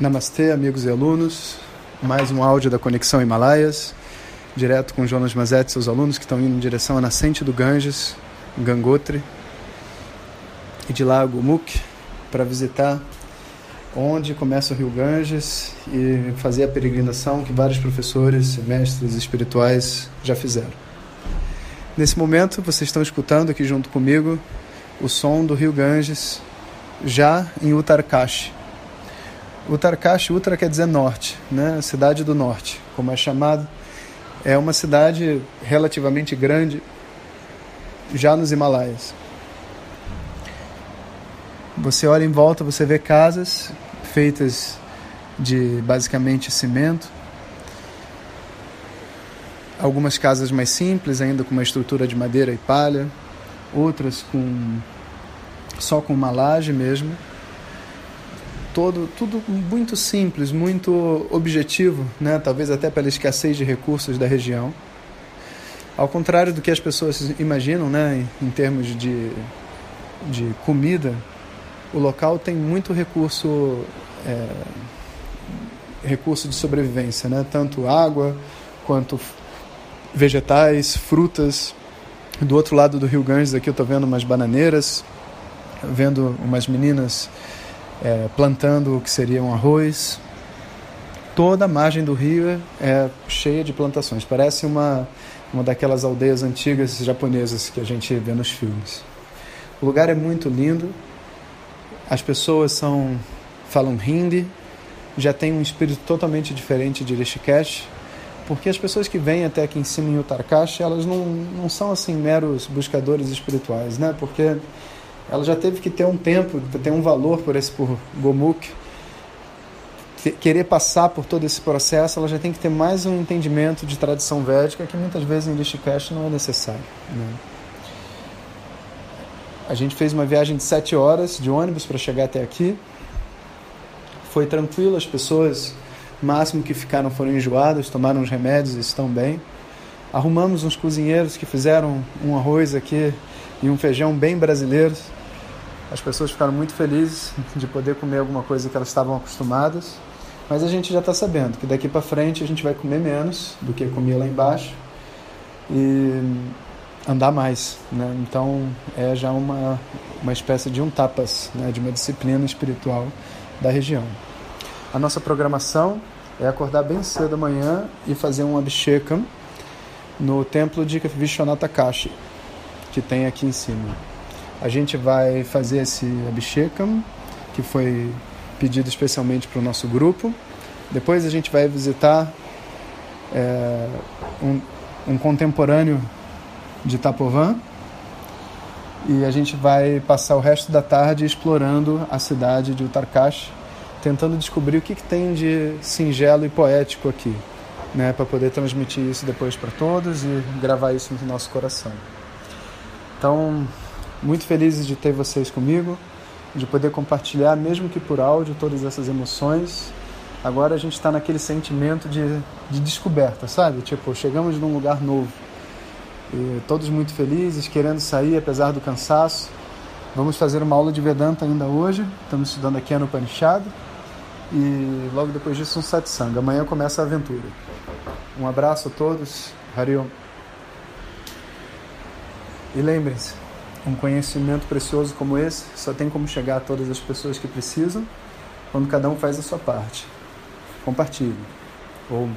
Namastê, amigos e alunos. Mais um áudio da Conexão Himalaias, direto com Jonas Mazet e seus alunos que estão indo em direção à nascente do Ganges, Gangotri, e de lá a Gumuk, para visitar onde começa o rio Ganges e fazer a peregrinação que vários professores, mestres espirituais já fizeram. Nesse momento, vocês estão escutando aqui junto comigo o som do rio Ganges, já em Uttarkashi Uttarkash, Uttar quer dizer norte, né? cidade do norte, como é chamado. É uma cidade relativamente grande, já nos Himalaias. Você olha em volta, você vê casas feitas de basicamente cimento. Algumas casas mais simples, ainda com uma estrutura de madeira e palha. Outras com só com uma laje mesmo todo, tudo muito simples, muito objetivo, né? talvez até pela escassez de recursos da região. Ao contrário do que as pessoas imaginam, né? em, em termos de, de comida, o local tem muito recurso, é, recurso de sobrevivência, né? tanto água quanto vegetais, frutas. Do outro lado do Rio Ganges, aqui eu estou vendo umas bananeiras, vendo umas meninas é, plantando o que seria um arroz. Toda a margem do rio é cheia de plantações. Parece uma, uma daquelas aldeias antigas japonesas que a gente vê nos filmes. O lugar é muito lindo. As pessoas são falam hindi, já tem um espírito totalmente diferente de Rishikesh, porque as pessoas que vêm até aqui em cima em Uttarkash, elas não, não são assim meros buscadores espirituais, né? Porque ela já teve que ter um tempo, ter um valor por esse por Gomuk, querer passar por todo esse processo, ela já tem que ter mais um entendimento de tradição védica que muitas vezes em Rishikesh não é necessário. Né? A gente fez uma viagem de sete horas de ônibus para chegar até aqui. Foi tranquilo, as pessoas, máximo que ficaram foram enjoadas, tomaram os remédios e estão bem. Arrumamos uns cozinheiros que fizeram um arroz aqui e um feijão bem brasileiros as pessoas ficaram muito felizes de poder comer alguma coisa que elas estavam acostumadas, mas a gente já está sabendo que daqui para frente a gente vai comer menos do que comia lá embaixo e andar mais, né? Então é já uma uma espécie de um tapas, né? De uma disciplina espiritual da região. A nossa programação é acordar bem cedo amanhã e fazer um abhishekam no templo de Vishwanatha Kashi, que tem aqui em cima. A gente vai fazer esse Abhishekam, que foi pedido especialmente para o nosso grupo. Depois a gente vai visitar é, um, um contemporâneo de Tapovan e a gente vai passar o resto da tarde explorando a cidade de Uttarkash, tentando descobrir o que, que tem de singelo e poético aqui, né, para poder transmitir isso depois para todos e gravar isso no nosso coração. Então, muito felizes de ter vocês comigo, de poder compartilhar, mesmo que por áudio, todas essas emoções. Agora a gente está naquele sentimento de, de descoberta, sabe? Tipo, chegamos num lugar novo. E todos muito felizes, querendo sair apesar do cansaço. Vamos fazer uma aula de Vedanta ainda hoje. Estamos estudando aqui no Upanishad. E logo depois disso um satsang. Amanhã começa a aventura. Um abraço a todos. Hariom. E lembrem-se, um conhecimento precioso como esse só tem como chegar a todas as pessoas que precisam quando cada um faz a sua parte. Compartilhe. Ou